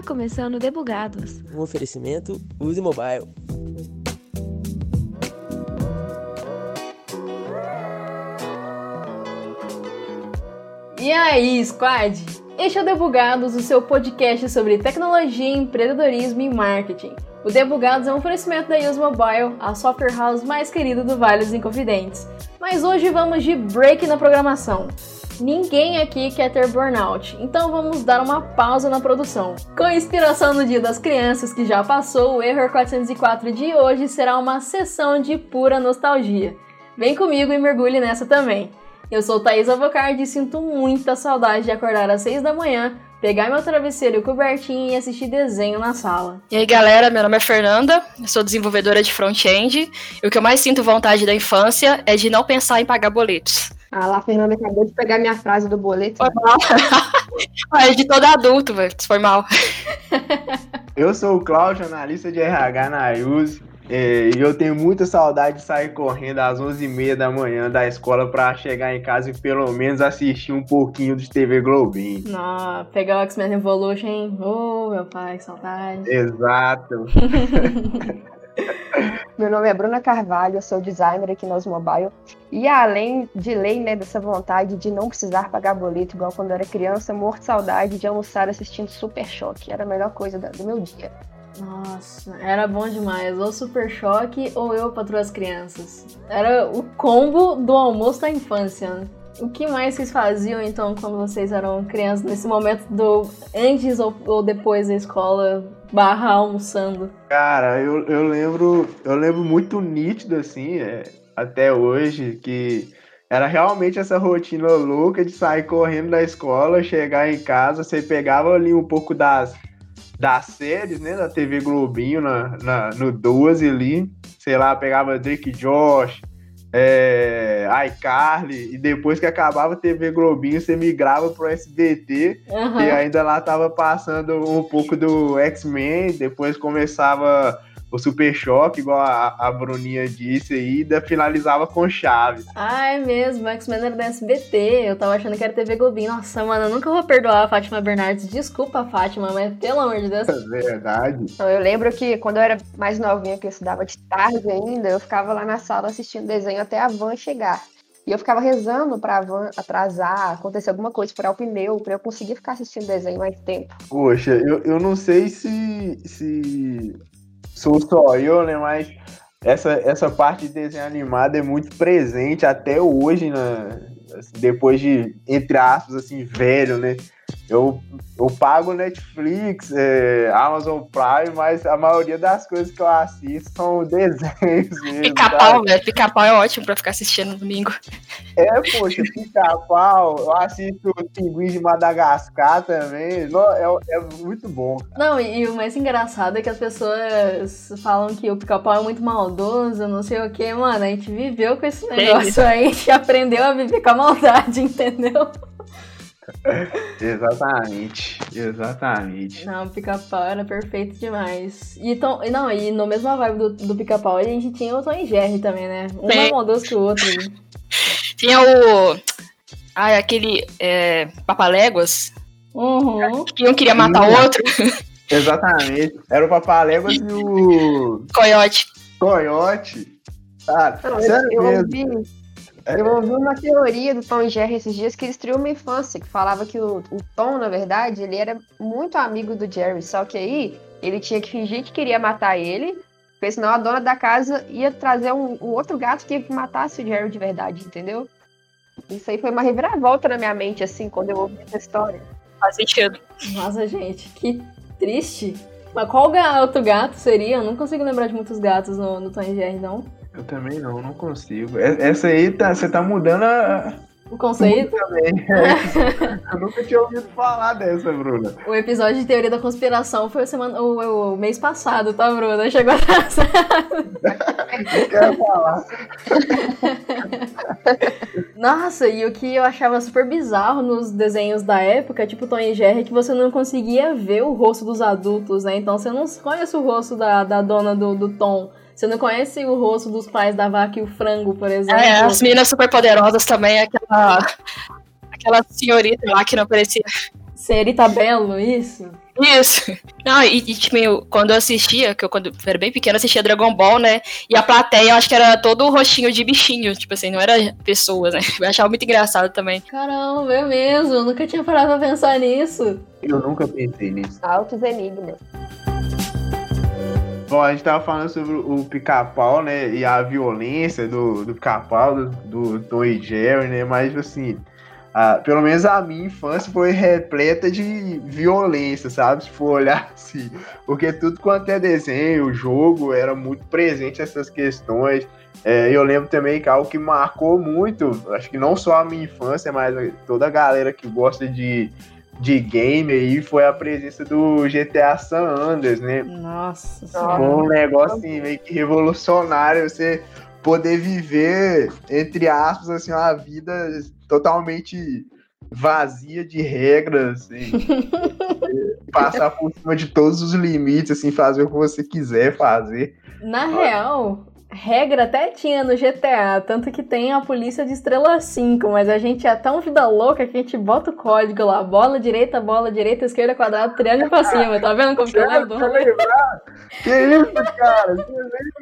Está começando Debugados. Um oferecimento Use Mobile. E aí, squad? Este é o Debugados, o seu podcast sobre tecnologia, empreendedorismo e marketing. O Debugados é um oferecimento da Use Mobile, a software house mais querida do Vale dos Inconfidentes. Mas hoje vamos de break na programação. Ninguém aqui quer ter burnout, então vamos dar uma pausa na produção. Com inspiração no Dia das Crianças que já passou, o Error 404 de hoje será uma sessão de pura nostalgia. Vem comigo e mergulhe nessa também. Eu sou Thaís Avocardi e sinto muita saudade de acordar às 6 da manhã, pegar meu travesseiro e cobertinho e assistir desenho na sala. E aí galera, meu nome é Fernanda, sou desenvolvedora de front-end e o que eu mais sinto vontade da infância é de não pensar em pagar boletos. Ah lá, a Fernanda acabou de pegar minha frase do boleto. Foi mal. é de todo adulto, velho. Foi mal. Eu sou o Cláudio, analista de RH na IUSE. E eu tenho muita saudade de sair correndo às 11h30 da manhã da escola para chegar em casa e pelo menos assistir um pouquinho de TV Globinho. Não, pegar o X-Men Evolution, ô oh, meu pai, que saudade. Exato. Meu nome é Bruna Carvalho, eu sou designer aqui na Osmobile. E além de lei, né, dessa vontade de não precisar pagar boleto, igual quando eu era criança, morto de saudade de almoçar assistindo Super Choque. Era a melhor coisa do meu dia. Nossa, era bom demais. Ou Super Choque ou Eu Patroa as Crianças. Era o combo do almoço da infância. O que mais vocês faziam então quando vocês eram crianças, nesse momento do antes ou, ou depois da escola, barra almoçando? Cara, eu, eu lembro, eu lembro muito nítido assim, é, até hoje, que era realmente essa rotina louca de sair correndo da escola, chegar em casa, você pegava ali um pouco das, das séries, né, da TV Globinho, na, na, no 12 ali, sei lá, pegava Drake Josh, é, iCarly, e depois que acabava a TV Globinho, você migrava pro SBT, uhum. e ainda lá tava passando um pouco do X-Men, depois começava o Super Choque, igual a, a Bruninha disse aí, e finalizava com Chaves. Ah, é mesmo, X-Men era da SBT, eu tava achando que era TV Globinho. Nossa, mano, eu nunca vou perdoar a Fátima Bernardes. Desculpa, Fátima, mas pelo amor de Deus. É verdade. Então, eu lembro que quando eu era mais novinha, que eu estudava de tarde ainda, eu ficava lá na sala assistindo desenho até a van chegar. E eu ficava rezando pra van atrasar, acontecer alguma coisa, furar o pneu, pra eu conseguir ficar assistindo desenho mais tempo. Poxa, eu, eu não sei se, se sou só eu, né? Mas essa, essa parte de desenho animado é muito presente até hoje, né? Depois de, entre aspas, assim, velho, né? Eu, eu pago Netflix, é, Amazon Prime, mas a maioria das coisas que eu assisto são desenhos mesmo. Pica-pau, velho. Pica-pau é ótimo pra ficar assistindo no domingo. É, poxa, pica-pau. Eu assisto Pinguins de Madagascar também. É, é muito bom. Cara. Não, e, e, o mais engraçado é que as pessoas falam que o pica-pau é muito maldoso, não sei o que. Mano, a gente viveu com esse negócio aí, a gente aprendeu a viver com a maldade, entendeu? exatamente, exatamente. Não, o pica-pau era perfeito demais. E, tom, não, e no mesmo vibe do, do pica-pau, a gente tinha o Tom e Jerry também, né? Um é mais maldoso que o outro. Tinha o. Ai, aquele. É, Papaléguas. Uhum. Que um queria matar o outro. Exatamente. Era o Papaléguas e o. Coyote. Coyote. Ah, não, sério eu, mesmo. Eu ouvi uma teoria do Tom e Jerry esses dias que eles destruiu uma infância, que falava que o, o, Tom, na verdade, ele era muito amigo do Jerry, só que aí ele tinha que fingir que queria matar ele, porque senão a dona da casa ia trazer um, um outro gato que matasse o Jerry de verdade, entendeu? Isso aí foi uma reviravolta na minha mente, assim, quando eu ouvi essa história. Faz sentido. Nossa, gente, que triste. Mas qual outro gato seria? Eu não consigo lembrar de muitos gatos no, no Tom e Jerry, não. Eu também não, não consigo. Essa aí tá, você tá mudando a, o conceito? Também. Eu nunca tinha ouvido falar dessa, Bruna. O episódio de teoria da conspiração foi semana, o, o, mês passado, tá, Bruna? Chegou atrasado. Quero falar. Nossa, e o que eu achava super bizarro nos desenhos da época, tipo Tom e Jerry, é que você não conseguia ver o rosto dos adultos, né? Então você não conhece o rosto da, da dona do, do Tom. Você não conhece o rosto dos pais da vaca e o frango, por exemplo? É, as meninas super poderosas também, aquela, aquela senhorita lá que não parecia. Senhorita Belo, isso? Isso. Não, e, e tipo, quando eu assistia, que eu quando eu era bem pequena, assistia Dragon Ball, né? E a plateia, eu acho que era todo o rostinho de bichinho, tipo assim, não era pessoas, né? Eu achava muito engraçado também. Caramba, é mesmo, eu nunca tinha parado pra pensar nisso. Eu nunca pensei nisso. Altos enigmas. Bom, a gente tava falando sobre o pica-pau, né? E a violência do, do pica-pau, do, do Tom e Jerry, né? Mas, assim, a, pelo menos a minha infância foi repleta de violência, sabe? Se for olhar assim. Porque tudo quanto é desenho, jogo, era muito presente essas questões. É, eu lembro também que algo que marcou muito, acho que não só a minha infância, mas toda a galera que gosta de de game aí foi a presença do GTA San Andreas, né? Nossa um negócio assim, meio que revolucionário você poder viver, entre aspas, assim, uma vida totalmente vazia de regras, assim, passar por cima de todos os limites, assim, fazer o que você quiser fazer. Na real, regra até tinha no GTA, tanto que tem a polícia de estrela 5, mas a gente é tão vida louca que a gente bota o código lá, bola direita, bola direita, esquerda, quadrado, triângulo pra cima, tá vendo como que eu lembro? Que isso, cara? Você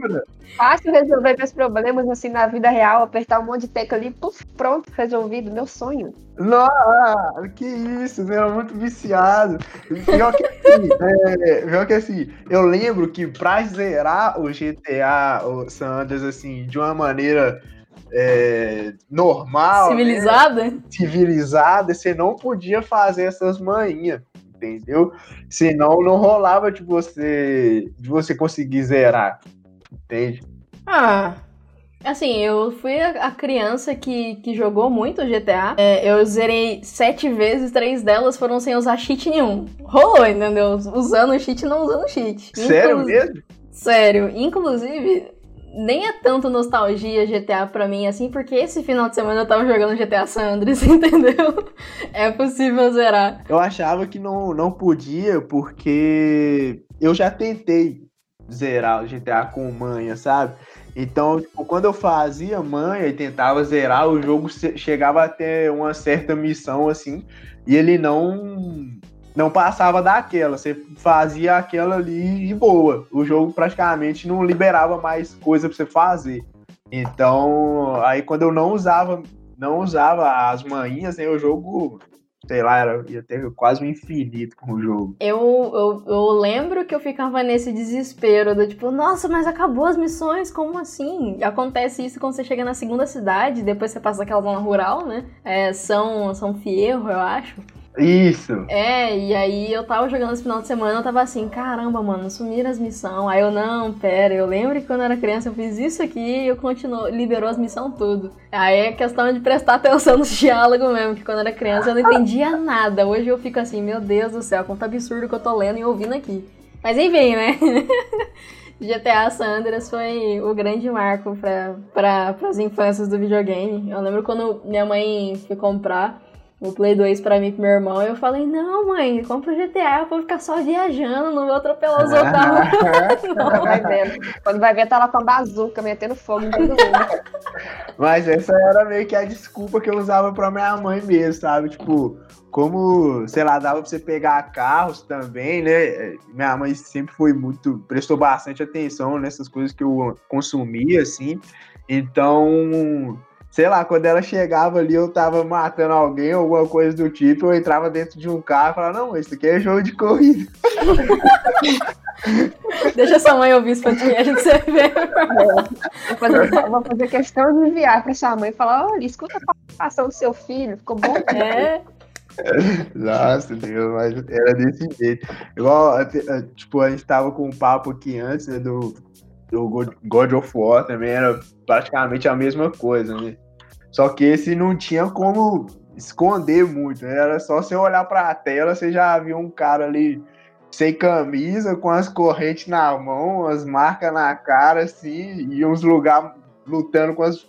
lembra? Fácil resolver meus problemas assim na vida real, apertar um monte de tecla ali, puf, pronto, resolvido, meu sonho. Nossa, que isso, você era muito viciado. Pior que assim, é, pior que assim, eu lembro que pra zerar o GTA, o San Andreas, assim, de uma maneira é, normal, né, Civilizada? civilizada, você não podia fazer essas manhinhas, entendeu? Senão não rolava de você, de você conseguir zerar, entende? Ah, assim, eu fui a, criança que, que jogou muito GTA. É, eu zerei sete vezes, três delas foram sem usar cheat nenhum. Rolou, entendeu? Usando cheat e não usando cheat. Sério Inclu- mesmo? Sério. Inclusive, nem é tanto nostalgia GTA pra mim, assim, porque esse final de semana eu tava jogando GTA San Andreas, entendeu? É possível zerar. Eu achava que não, não podia, porque eu já tentei zerar o GTA com manha, sabe? Então, tipo, quando eu fazia manha e tentava zerar, o jogo che- chegava até uma certa missão, assim, e ele não não passava daquela. Você fazia aquela ali e boa. O jogo praticamente não liberava mais coisa pra você fazer. Então, aí quando eu não usava, não usava as manhinhas, né, o jogo sei lá, era, ia ter quase um infinito com o jogo. Eu, eu, eu lembro que eu ficava nesse desespero do tipo, nossa, mas acabou as missões, como assim? Acontece isso quando você chega na segunda cidade, depois você passa aquela zona rural, né? É, São, São Fierro, eu acho. Isso. É, e aí eu tava jogando esse final de semana, eu tava assim, caramba, mano, sumiram as missões. Aí eu, não, pera, eu lembro que quando eu era criança eu fiz isso aqui e eu continuo, liberou as missões tudo. Aí é questão de prestar atenção nos diálogos mesmo, que quando eu era criança eu não entendia nada. Hoje eu fico assim, meu Deus do céu, quanto absurdo que eu tô lendo e ouvindo aqui. Mas enfim, né? GTA San Andreas foi o grande marco para pra, as infâncias do videogame. Eu lembro quando minha mãe foi comprar o Play 2 pra mim e pro meu irmão, eu falei, não, mãe, compra o GTA, eu vou ficar só viajando, não vou atropelar os outros rua. Quando vai ver, quando vai ver, tá lá com a bazuca, metendo fogo em todo mundo. Mas essa era meio que a desculpa que eu usava pra minha mãe mesmo, sabe? Tipo, como, sei lá, dava pra você pegar carros também, né? Minha mãe sempre foi muito, prestou bastante atenção nessas coisas que eu consumia, assim. Então, sei lá, quando ela chegava ali, eu tava matando alguém, alguma coisa do tipo, eu entrava dentro de um carro e falava, não, isso aqui é jogo de corrida. Deixa sua mãe ouvir esse podcast pra você ver. Vou fazer, vou fazer questão de enviar pra sua mãe e falar: olha, escuta a participação do seu filho, ficou bom? É, Nossa, Deus, mas era desse jeito. Igual, eh, tipo, a gente tava com um papo aqui antes, né, do, do God- of War também, era praticamente a mesma coisa, né? Só que esse não tinha como esconder muito, né? Era só você olhar pra tela, você já viu um cara ali sem camisa, com as correntes na mão, as marcas na cara, assim, e uns lugares lutando com as-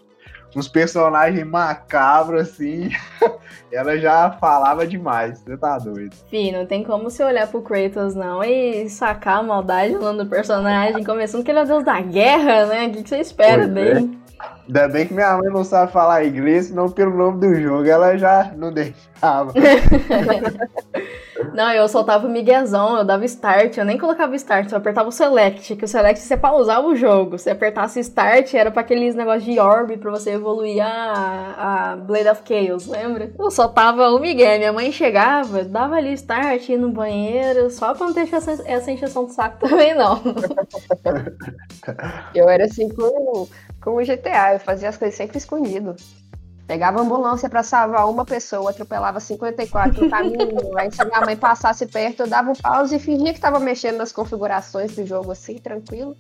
uns personagens macabros, assim. Ela já falava demais, você tá doido. Fih, não tem como você olhar pro Kratos, não, e sacar a maldade no nome do personagem, começando que ele é o deus da guerra, né? O que que você espera Pois é. dele? Ainda bem que minha mãe não sabe falar inglês, senão pelo nome do jogo ela já não deixava. Não, eu soltava o miguezão, eu dava start, eu nem colocava start, eu apertava o select, que o select você pausava o jogo. Se apertasse start, era pra aqueles negócios de orb pra você evoluir a, a Blade of Chaos, lembra? Eu soltava o migué, minha mãe chegava, dava ali start, ia no banheiro, só pra não ter essa, essa encheção de saco também, não. Eu era assim com, com o GTA, eu fazia as coisas sempre escondido. Pegava ambulância pra salvar uma pessoa, atropelava 54 no caminho, aí se minha mãe passasse perto, eu dava um pause e fingia que tava mexendo nas configurações do jogo assim, tranquilo.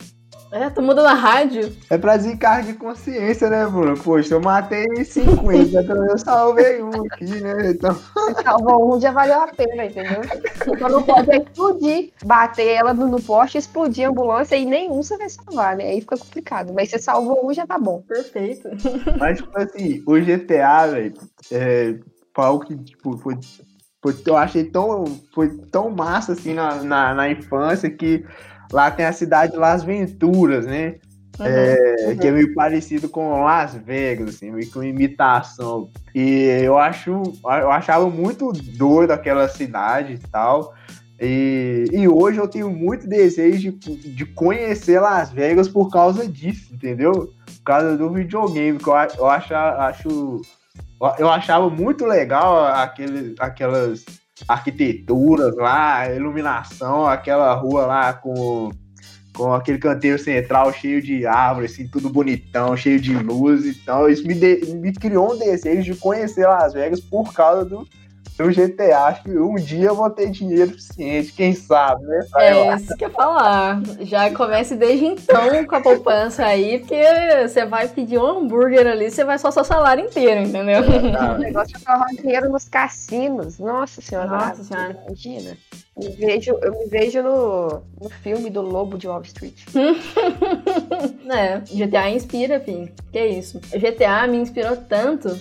É, tu muda na rádio. É pra desencargo de consciência, né, Bruno? Poxa, eu matei 50, então eu salvei um aqui, né? Então. Salvou um, já valeu a pena, entendeu? Então não pode explodir, bater ela no, poste, explodir a ambulância e nenhum você vai salvar, né? Aí fica complicado. Mas você salvou um, já tá bom. Perfeito. Mas, tipo assim, o GTA, velho, é, foi algo que, tipo, foi, foi, eu achei tão, foi tão massa, assim, na, na, na infância que lá tem a cidade de Las Venturas, né? Uhum, É, Que é meio parecido com Las Vegas, assim, meio com imitação. E eu acho, eu achava muito doido aquela cidade e tal. E, e hoje eu tenho muito desejo de, de conhecer Las Vegas por causa disso, entendeu? Por causa do videogame, que eu, eu acho, acho eu achava muito legal aquele, aquelas arquiteturas lá, iluminação, aquela rua lá com, com aquele canteiro central cheio de árvores, assim, tudo bonitão, cheio de luz. Então, isso me, de- me criou um desejo de conhecer Las Vegas por causa do, do GTA. Acho que um dia eu vou ter dinheiro suficiente, quem sabe, né? pra ir lá. É, isso que eu ia falar. Já comece desde então com a poupança aí, porque você vai pedir um hambúrguer ali, você vai só seu salário inteiro, entendeu? O negócio de torrar dinheiro nos cassinos. Nossa senhora. Nossa senhora. Imagina. Me vejo, eu me vejo no, no filme do Lobo de Wall Street. É, GTA inspira, enfim. Que isso. GTA me inspirou tanto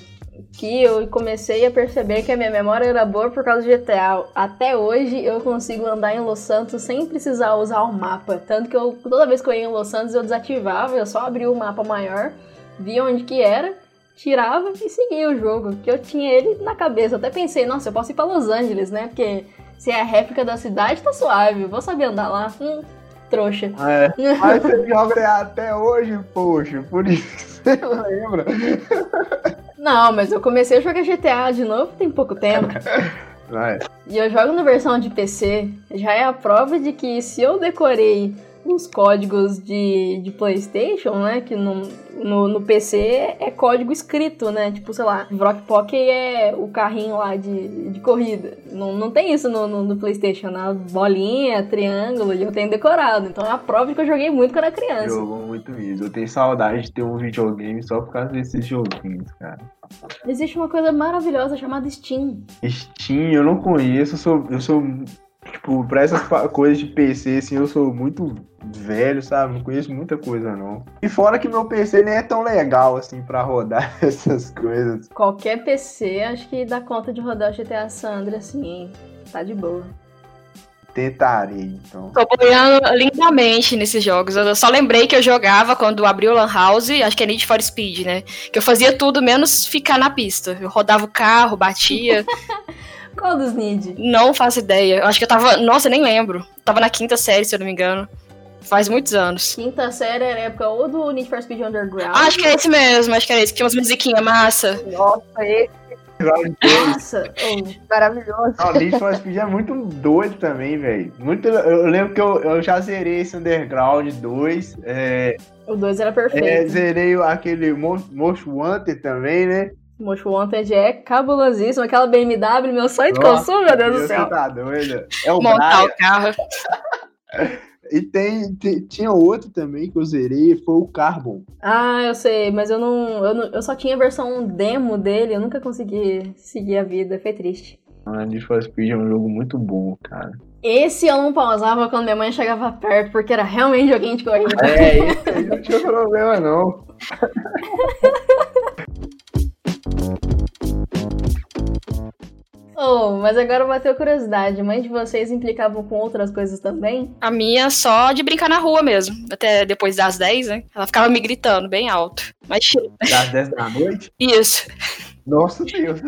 que eu comecei a perceber que a minha memória era boa por causa do GTA. Até hoje eu consigo andar em Los Santos sem precisar usar o mapa. Tanto que eu, toda vez que eu ia em Los Santos eu desativava, eu só abria o mapa maior, via onde que era, tirava e seguia o jogo. Que eu tinha ele na cabeça. Eu até pensei, nossa, eu posso ir pra Los Angeles, né? Porque se é a réplica da cidade, tá suave. Eu vou saber andar lá. Hum, trouxa. É, mas você joga até hoje, poxa, por isso que você lembra. Não, mas eu comecei a jogar GTA de novo tem pouco tempo. Vai. E eu jogo na versão de PC. Já é a prova de que se eu decorei os códigos de, de PlayStation, né? Que no, no, no PC é código escrito, né? Tipo, sei lá, Vrock Pocket é o carrinho lá de, de corrida. Não, não tem isso no, no, no PlayStation, né? Bolinha, triângulo, e eu tenho decorado. Então é a prova de que eu joguei muito quando era criança. Jogou muito isso. Eu tenho saudade de ter um videogame só por causa desses joguinhos, cara. Existe uma coisa maravilhosa chamada Steam. Steam, eu não conheço, eu sou, eu sou tipo, pra essas coisas de PC, assim, eu sou muito velho, sabe? Não conheço muita coisa, não. E fora que meu PC nem é tão legal, assim, pra rodar essas coisas. Qualquer PC acho que dá conta de rodar o GTA Sandra assim. Tá de boa. Tentarei, então. Tô boiando lindamente nesses jogos. Eu só lembrei que eu jogava quando abriu o Lan House, acho que é Need for Speed, né? Que eu fazia tudo menos ficar na pista. Eu rodava o carro, batia. Qual dos Need? não faço ideia. Eu acho que eu tava. Nossa, nem lembro. Tava na quinta série, se eu não me engano. Faz muitos anos. Quinta série era a época ou do Need for Speed Underground. Ah, acho que é esse mesmo, acho que era esse. Que tinha umas musiquinhas massa. Nossa, esse Nossa! oh, é maravilhoso. Não, Need for Speed é muito doido também, velho. Muito, eu lembro que eu, eu já zerei esse Underground 2. É, o 2 era é, perfeito. zerei aquele Mo- Most Wanted também, né? O Most Wanted é cabulosíssimo. Aquela BMW, meu sonho de Nossa, consumo, meu Deus do céu. tá doida? É o Montar Brian. o carro. E tem, te- tinha outro também que eu zerei, foi o Carbon. Ah, eu sei, mas eu não, eu não. Eu só tinha a versão demo dele, eu nunca consegui seguir a vida. Foi triste. Ah, Need for Speed é um jogo muito bom, cara. Esse eu não pausava quando minha mãe chegava perto, porque era realmente joguinho de corrida. É, isso aí não tinha problema, não. Oh, mas agora bateu curiosidade. Mãe de vocês implicavam com outras coisas também? A minha só de brincar na rua mesmo. Até depois das 10, né? Ela ficava me gritando bem alto. Mas Das 10 da noite? isso. Nossa Deus.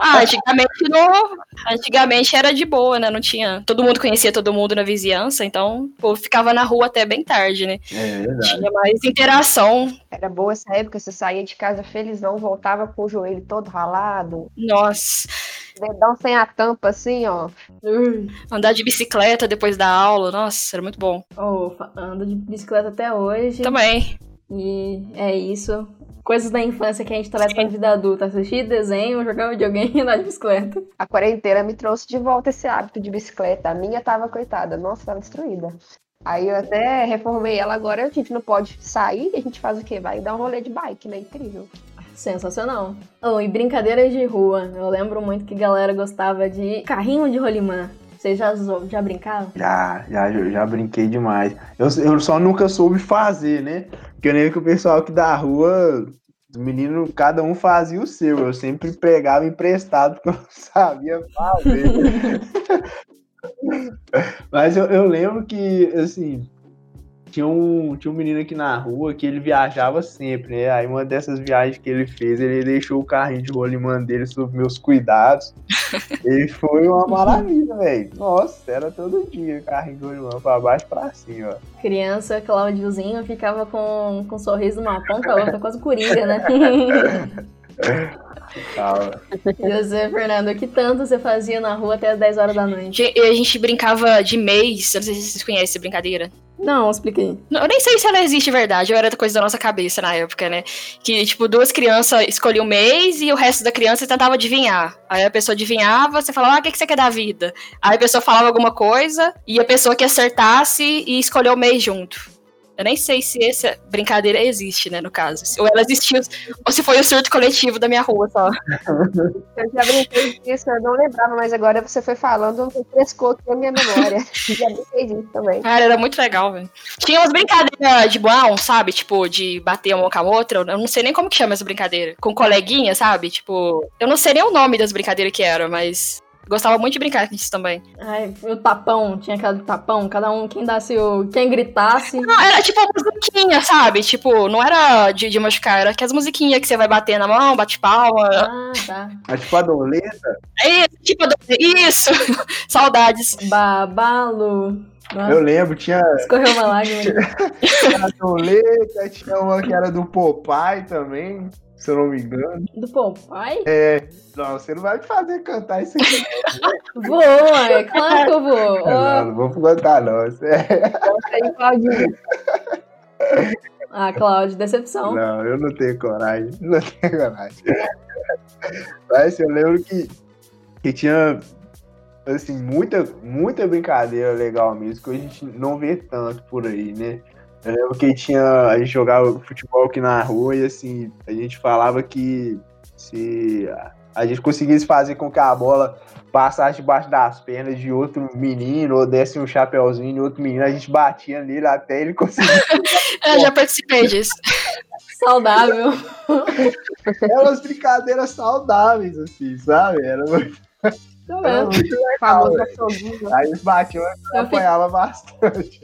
Ah, antigamente não. Antigamente era de boa, né? Não tinha. Todo mundo conhecia todo mundo na vizinhança, então povo ficava na rua até bem tarde, né? É verdade. Tinha mais interação. Era boa essa época, você saía de casa felizão, voltava com o joelho todo ralado, Nossa. dedão sem a tampa, assim, ó. Ui. Andar de bicicleta depois da aula, nossa, era muito bom. Oh, ando de bicicleta até hoje. Também. E é isso. Coisas da infância que a gente traz pra vida adulta. Assistir desenho, jogar videogame e andar de bicicleta. A quarentena me trouxe de volta esse hábito de bicicleta. A minha tava, coitada, nossa, tava destruída. Aí eu até reformei ela agora, a gente não pode sair, a gente faz o quê? Vai dar um rolê de bike, né? Incrível. Sensacional. Oh, e brincadeiras de rua. Eu lembro muito que a galera gostava de carrinho de rolimã. Vocês já, já brincaram? Já, já, já brinquei demais. Eu, eu só nunca soube fazer, né? Porque eu lembro que o pessoal aqui da rua, os meninos, cada um fazia o seu. Eu sempre pegava emprestado porque eu não sabia fazer. Mas eu, eu lembro que, assim, tinha um, tinha um menino aqui na rua que ele viajava sempre, né? Aí uma dessas viagens que ele fez, ele deixou o carrinho de rolimã dele sob meus cuidados. e foi uma maravilha, velho. Nossa, era todo dia carrinho de rolimã pra baixo e pra cima. Criança, Claudiozinho, ficava com, com um sorriso numa ponta, a outra quase coringa, né? E você, Fernando, o que tanto você fazia na rua até as 10 horas da noite? Ge- A gente brincava de mês. Eu não sei se vocês conhecem essa brincadeira. Não, expliquei. Eu nem sei se ela existe de verdade, ou era coisa da nossa cabeça na época, né? Que, tipo, duas crianças escolhiam um mês e o resto da criança tentava adivinhar. Aí a pessoa adivinhava, você falava, ah, o que, que você quer da vida? Aí a pessoa falava alguma coisa e a pessoa que acertasse e escolheu o mês junto. Eu nem sei se essa brincadeira existe, né, no caso. Ou ela existiu, ou se foi o surto coletivo da minha rua só. Eu já brinquei disso, eu não lembrava, mas agora você foi falando, refrescou aqui a minha memória. já brinquei disso também. Cara, era muito legal, velho. Tinha umas brincadeiras de bom, sabe? Tipo, de bater uma com a outra. Eu não sei nem como que chama essa brincadeira. Com coleguinha, sabe? Tipo, eu não sei nem o nome das brincadeiras que eram, mas gostava muito de brincar com isso também. Ai, o tapão, tinha aquela do tapão, cada um, quem dasse o. Quem gritasse. Não, era tipo uma musiquinha, sabe? Tipo, não era de, de machucar, era aquelas musiquinhas que você vai bater na mão, bate palma. Ah, tá. Mas tipo a doleta, É isso, tipo, isso! Saudades. Babalu. Nossa, eu lembro, tinha escorreu uma lágrima. a doleta, tinha uma que era do Popeye também, se eu não me engano. Do Popeye? É, não, você não vai me fazer cantar isso aqui. Vou, é claro que eu vou. Não, não vou cantar, não. É, aí, Claudinho. Ah, Cláudio, decepção. Não, eu não tenho coragem. Não tenho coragem. Mas eu lembro que, que tinha assim, muita, muita brincadeira legal mesmo, que a gente não vê tanto por aí, né? Eu lembro que tinha. A gente jogava futebol aqui na rua e assim, a gente falava que se a gente conseguisse fazer com que a bola passasse debaixo das pernas de outro menino, ou desse um chapeuzinho em outro menino, a gente batia nele até ele conseguir. Eu já participei disso. Saudável. Eram umas brincadeiras saudáveis, assim, sabe? Era muito, Tô era muito legal. Aí eles batiam e apanhava bastante.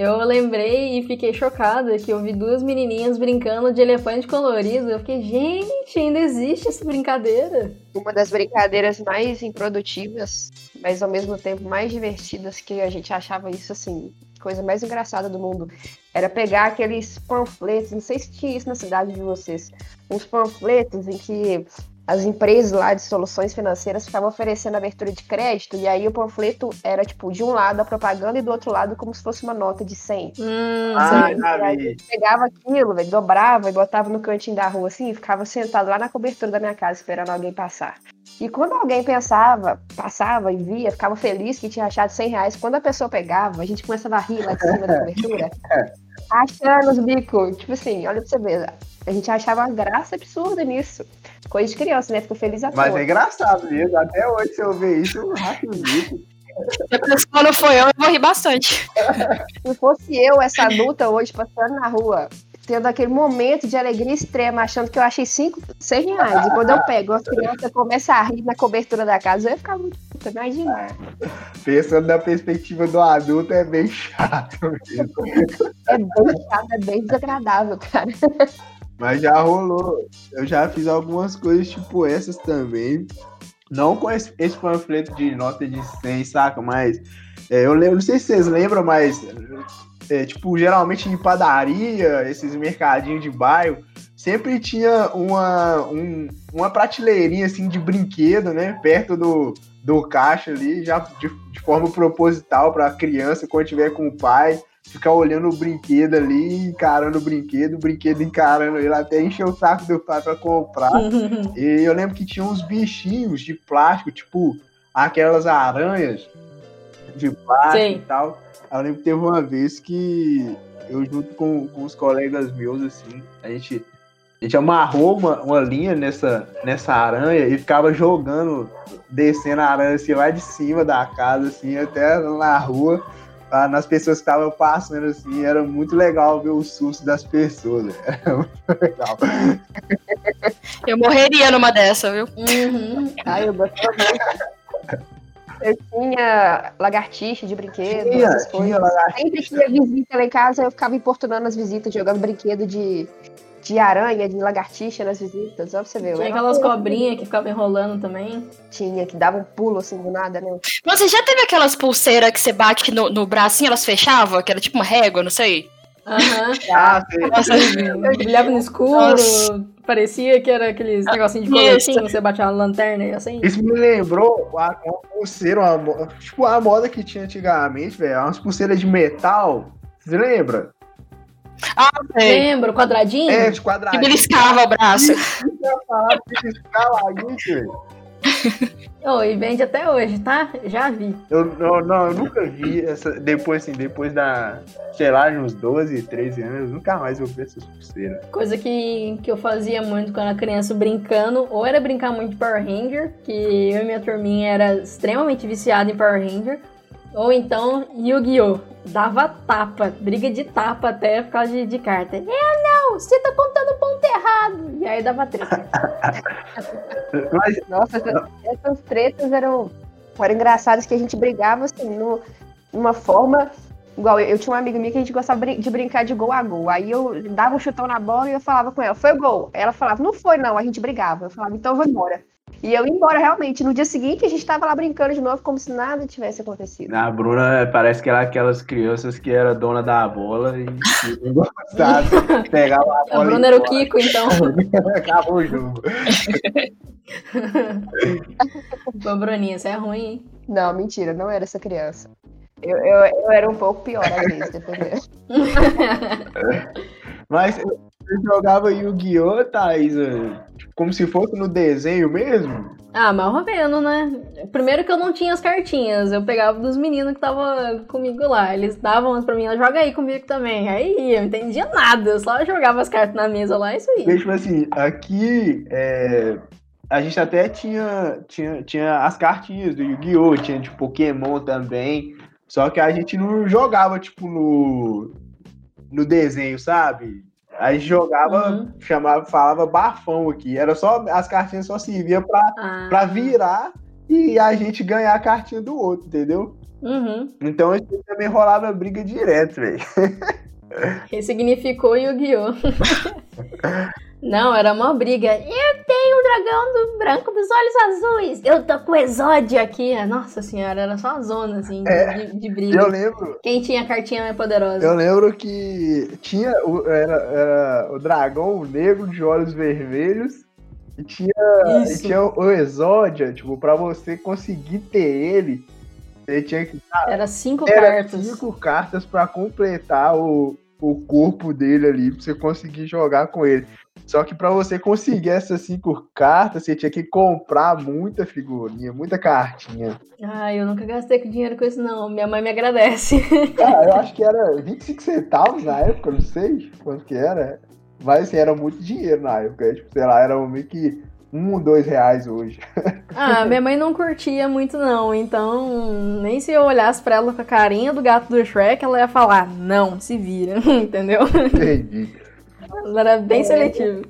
Eu lembrei e fiquei chocada que eu vi duas menininhas brincando de elefante colorido. Eu fiquei, gente, ainda existe essa brincadeira? Uma das brincadeiras mais improdutivas, mas ao mesmo tempo mais divertidas, que a gente achava isso assim, coisa mais engraçada do mundo, era pegar aqueles panfletos, não sei se tinha isso na cidade de vocês, uns panfletos em que as empresas lá de soluções financeiras ficavam oferecendo abertura de crédito, e aí o panfleto era tipo de um lado a propaganda e do outro lado como se fosse uma nota de 100. Hum, Ah, já vi. Pegava aquilo, velho, dobrava e botava no cantinho da rua assim, e ficava sentado lá na cobertura da minha casa esperando alguém passar. E quando alguém pensava, passava e via, ficava feliz que tinha achado 100 reais, quando a pessoa pegava, a gente começava a rir lá de cima da cobertura, achando os bicos. Tipo assim, olha pra você ver, a gente achava uma graça absurda nisso. Coisa de criança, né? Ficou feliz à Mas toa. é engraçado mesmo. Até hoje, se eu ver isso, eu racho o bico. Quando foi eu, eu vou rir bastante. Se fosse eu, essa adulta hoje, passando na rua, tendo aquele momento de alegria extrema, achando que eu achei 5, 100 reais. E quando eu pego, a criança começa a rir na cobertura da casa, eu ia ficar muito puta, imagina. Pensando na perspectiva do adulto, é bem chato mesmo. É bem chato, é bem desagradável, cara. Mas já rolou. Eu já fiz algumas coisas tipo essas também. Não com esse, esse panfleto de nota de 100, saca? Mas é, eu lembro, não sei se vocês lembram, mas é, tipo, geralmente em padaria, esses mercadinhos de bairro, sempre tinha uma, um, uma prateleirinha assim de brinquedo, né? Perto do, do caixa ali, já de, de forma proposital para a criança, quando tiver com o pai, ficar olhando o brinquedo ali, encarando o brinquedo, o brinquedo encarando ele, até encher o saco do pai para comprar. e eu lembro que tinha uns bichinhos de plástico, tipo aquelas aranhas de plástico Sim. e tal. Eu lembro que teve uma vez que eu, junto com, com os colegas meus, assim, a gente, a gente amarrou uma, uma linha nessa, nessa aranha e ficava jogando, descendo a aranha assim lá de cima da casa, assim, até na rua, tá, nas pessoas que estavam passando, assim, era muito legal ver o susto das pessoas, né? era muito legal. Eu morreria numa dessa, viu? Uhum. Ai, eu gostava muito. Eu tinha lagartixa de brinquedo, tinha, essas coisas. Tinha Sempre tinha visita lá em casa, eu ficava importunando as visitas, jogando brinquedo de, de aranha, de lagartixa nas visitas. Só pra você ver. Tinha aquelas cobrinhas que ficavam enrolando também. Tinha, que davam um pulo assim do nada, né? Você já teve aquelas pulseiras que você bate no, no bracinho, elas fechavam? Que era tipo uma régua, não sei. Aham. Ah, brilhava no escuro, Nossa. parecia que era aqueles negocinho de coletinho, você batia uma lanterna e assim. Isso me lembrou uma, uma pulseira, uma, tipo a moda que tinha antigamente, velho, umas pulseiras de metal, você lembra? Ah, lembro, quadradinho? É, de quadradinho. Que beliscava o braço. Eu oh, e vende até hoje, tá? Já vi. Eu não, não, eu nunca vi essa. Depois, assim, depois da. Sei lá, uns 12, 13 anos, eu nunca mais vou ver essas pulseiras. Coisa que, que eu fazia muito quando era criança brincando, ou era brincar muito de Power Ranger, que eu e minha turminha era extremamente viciada em Power Ranger, ou então Yu-Gi-Oh! Dava tapa, briga de tapa até por causa de, de carta. Eu não, você tá contando ponto errado. E aí dava treta. Mas... Nossa, essas, essas tretas eram, eram engraçadas que a gente brigava assim, no, numa forma. Igual, eu, eu tinha uma amiga minha que a gente gostava de brincar de gol a gol. Aí eu dava um chutão na bola e eu falava com ela, foi gol. Ela falava, não foi não, a gente brigava. Eu falava, então eu vou embora. E eu ia embora realmente. No dia seguinte, a gente tava lá brincando de novo, como se nada tivesse acontecido. A Bruna parece que era aquelas crianças que era dona da bola e não gostava, pegava a bola. A Bruna era o Kiko, então. Acabou o jogo. Pô, Bruninha, você é ruim, hein? Não, mentira, não era essa criança. Eu, eu, eu era um pouco pior às vezes, dependendo. Mas você jogava Yu-Gi-Oh, Thaís? Como se fosse no desenho mesmo? Ah, mal ou né? Primeiro que eu não tinha as cartinhas, eu pegava dos meninos que estavam comigo lá. Eles davam pra mim, joga aí comigo também. Aí eu não entendia nada, eu só jogava as cartas na mesa lá, isso aí. Tipo assim, aqui é, a gente até tinha, tinha, tinha as cartinhas do Yu-Gi-Oh! Tinha de Pokémon também. Só que a gente não jogava, tipo, no, no desenho, sabe? Aí jogava, uhum. chamava, falava bafão aqui. Era só as cartinhas só serviam pra, ah. Pra virar e a gente ganhar a cartinha do outro, entendeu? Uhum. Então isso também rolava briga direto, velho. Ressignificou Yu-Gi-Oh! Não, era uma briga. Eu tenho o dragão do branco dos olhos azuis. Eu tô com o Exódio aqui. Nossa senhora, era só a zona, assim, de, é, de, de briga. Eu lembro. Quem tinha cartinha mais poderosa? Eu lembro que tinha o, era, era o dragão negro de olhos vermelhos. E tinha, e tinha o Exódia, tipo, pra você conseguir ter ele, você tinha que. Era cinco era cartas. Cinco cartas pra completar o, o corpo dele ali, pra você conseguir jogar com ele. Só que para você conseguir essas cinco cartas, você tinha que comprar muita figurinha, muita cartinha. Ah, eu nunca gastei dinheiro com isso, não. Minha mãe me agradece. Ah, eu acho que era 25 centavos na época, não sei quanto que era. Mas assim, era muito dinheiro na época. Tipo, sei lá, era meio que um, dois reais hoje. Ah, minha mãe não curtia muito, não. Então, nem se eu olhasse pra ela com a carinha do gato do Shrek, ela ia falar, não, se vira, entendeu? Entendi. Era bem seletivo.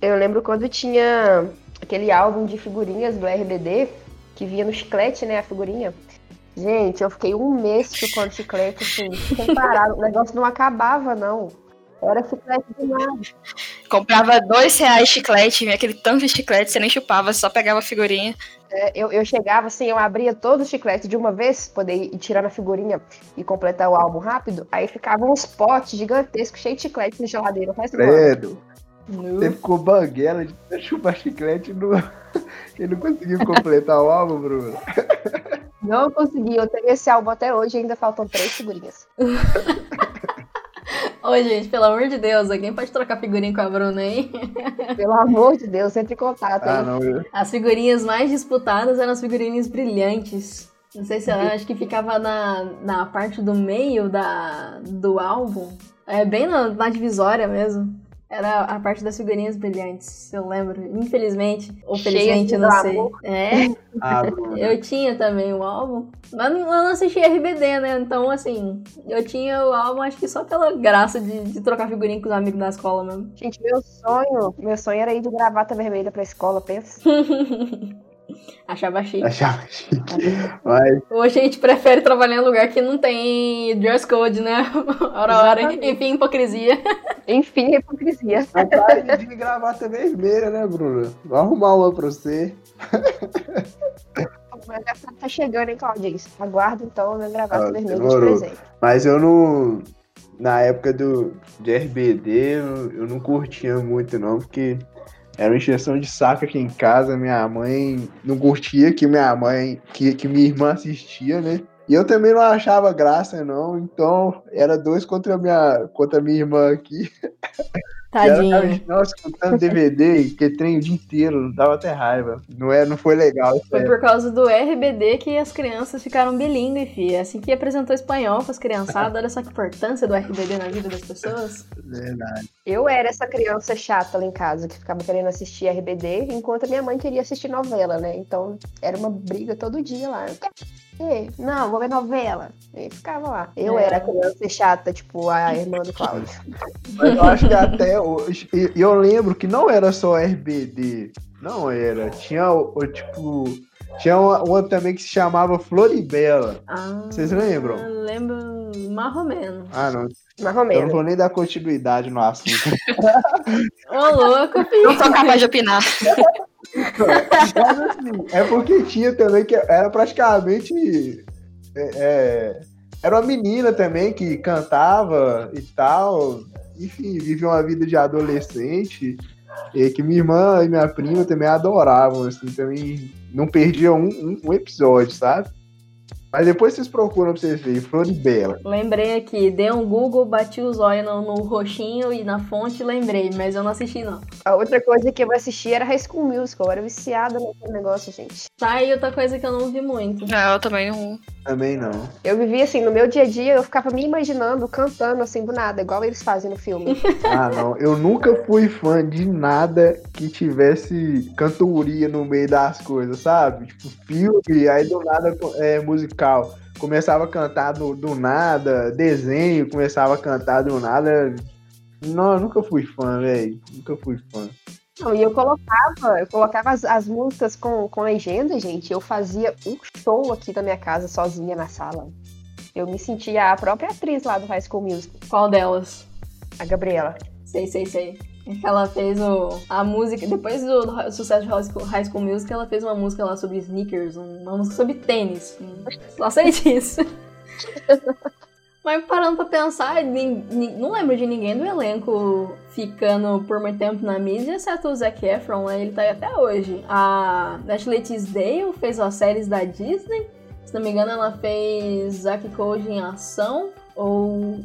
Eu lembro quando tinha aquele álbum de figurinhas do RBD, que vinha no chiclete, né, a figurinha. Gente, eu fiquei um mês chupando chiclete, assim, sem parar. O negócio não acabava, não. Era chiclete demais. Comprava dois reais chiclete, vinha aquele tanto de chiclete, você nem chupava, só pegava a figurinha. É, eu, eu chegava assim, eu abria todos os chicletes de uma vez, poder ir tirando a figurinha e completar o álbum rápido. Aí ficavam uns potes gigantescos, cheios de chiclete na geladeira. o. Credo. Você ficou banguela de chupar chiclete e não, e não conseguiu completar o álbum, Bruno. Não consegui, eu tenho esse álbum até hoje e ainda faltam três figurinhas. Ô, gente, pelo amor de Deus, alguém pode trocar figurinha com a Bruna aí? Pelo amor de Deus, entre em contato. Ah, não. eu- As figurinhas mais disputadas eram as figurinhas brilhantes. Não sei se ela acho que ficava na, na parte do meio da, do álbum. É bem na, na divisória mesmo. Era a parte das figurinhas brilhantes, eu lembro. Infelizmente, ou felizmente, eu não sei. É, Ah, eu tinha também o álbum. Mas não- eu não assisti RBD, né? Então, assim, eu tinha o álbum acho que só pela graça de, de trocar figurinha com os amigos da escola mesmo. Gente, meu sonho, meu sonho era ir de gravata vermelha pra escola, pensa. Achava chique. Achava chique. Mas, Hoje a gente prefere trabalhar em lugar que não tem dress code, né? Hora hora, Exatamente. enfim, hipocrisia. Enfim, hipocrisia. vontade de gravata vermelha, né, Bruno? Vou arrumar uma pra você. O meu tá chegando, hein, Claudinho? Aguardo então a minha gravata Ah, vermelha de presente. Mas eu não. Na época do, de RBD, eu, eu não curtia muito, não, porque era uma encheção de saco aqui em casa. Minha mãe não curtia que minha mãe, que, que minha irmã assistia, né? E eu também não achava graça, não. Então, era dois contra a minha, contra a minha irmã aqui. E Tadinho. Nossa, escutando DVD, que trem o dia inteiro, dava até raiva. Não, é, não foi legal. isso Foi é. por causa do RBD que as crianças ficaram bilíngue, fi. Assim que apresentou espanhol pras criançadas, olha só que importância do RBD na vida das pessoas. Verdade. Eu era essa criança chata lá em casa que ficava querendo assistir RBD, enquanto a minha mãe queria assistir novela, né? Então era uma briga todo dia lá. Ver. Não, vou ver novela. E ficava lá. Eu É. era a criança chata, tipo a irmã do Cláudio. Mas eu acho que até E eu lembro que não era só RBD. Não era. Tinha o, o tipo. Tinha uma, uma também que se chamava Floribela. Ah, Vocês lembram? Lembro marromeno. Ah, não. Mais ou Eu não menos. vou nem dar continuidade no assunto. Ô, louco, fi. Não sou capaz de opinar. Mas assim, é porque tinha também que era praticamente. é, é, era uma menina também que cantava e tal. Enfim, vivia uma vida de adolescente. E que minha irmã e minha prima também adoravam, assim, também não perdiam um, um- um episódio, sabe? Mas depois vocês procuram pra vocês verem, Floribela. Lembrei aqui, dei um Google, bati os olhos no, no roxinho e na fonte lembrei, mas eu não assisti não. A outra coisa que eu assistia era High School Musical. Eu era viciada naquele negócio, gente. Tá aí outra coisa que eu não vi muito. Não, eu também não. Também não. Eu vivia assim, no meu dia a dia, eu ficava me imaginando cantando assim do nada, igual eles fazem no filme. Ah, não. Eu nunca fui fã de nada que tivesse cantoria no meio das coisas, sabe? Tipo, filme, aí do nada é musical. Começava a cantar do, do nada, desenho, começava a cantar do nada. Não, eu nunca fui fã, velho. Nunca fui fã. Não, e eu colocava, eu colocava as, as músicas com, com legenda, gente. Eu fazia um show aqui na minha casa, sozinha na sala. Eu me sentia a própria atriz lá do High School Musical, Qual delas? a Gabriela. Sei, sei, sei. Ela fez o, a música, depois do, do sucesso de High School, Music, ela fez uma música lá sobre sneakers, uma música sobre tênis. Hum, Só sei disso. Mas parando pra pensar, não lembro de ninguém do elenco ficando por muito tempo na mídia, exceto o Zac Efron, né? Ele tá aí até hoje. A Ashley Tisdale fez as séries da Disney. Se não me engano, ela fez Zack Code em ação ou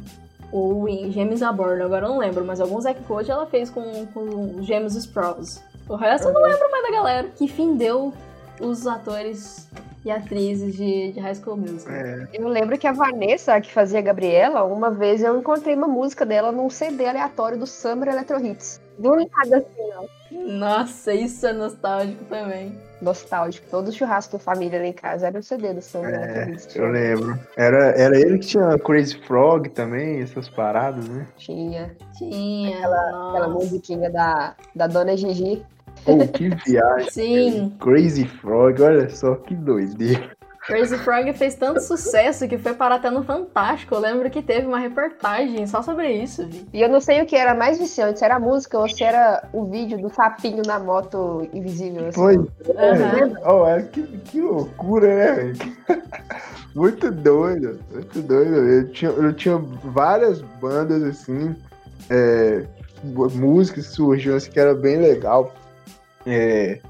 ou em Gêmeos a Bordo, agora eu não lembro, mas alguns Zack Code ela fez com, com os Gêmeos Sprouse. O resto eu não lembro mais da galera. Que fim deu os atores e atrizes de, de High School Musical? É. Eu lembro que a Vanessa, que fazia a Gabriela, uma vez eu encontrei uma música dela num CD aleatório do Summer Electro Hits. Do nada, assim, ó. Nossa, isso é nostálgico também. nostálgico. Todo churrasco da família lá em casa era o CD do Sam é, Eu lembro. Era, era ele que tinha Crazy Frog também, essas paradas, né? Tinha. Tinha. Aquela, aquela musiquinha da, da Dona Gigi. Oh, que viagem. Sim. Crazy Frog, olha só que doideira. Crazy Frog fez tanto sucesso que foi parar até no Fantástico. Eu lembro que teve uma reportagem só sobre isso, vi. E eu não sei o que era mais viciante, se era a música ou se era o vídeo do sapinho na moto invisível. Assim. Foi. Uhum. Oh, é, que, que loucura, né? Muito doido, muito doido. Eu tinha, eu tinha várias bandas assim, é, músicas que surgiam assim, que era bem legal. É,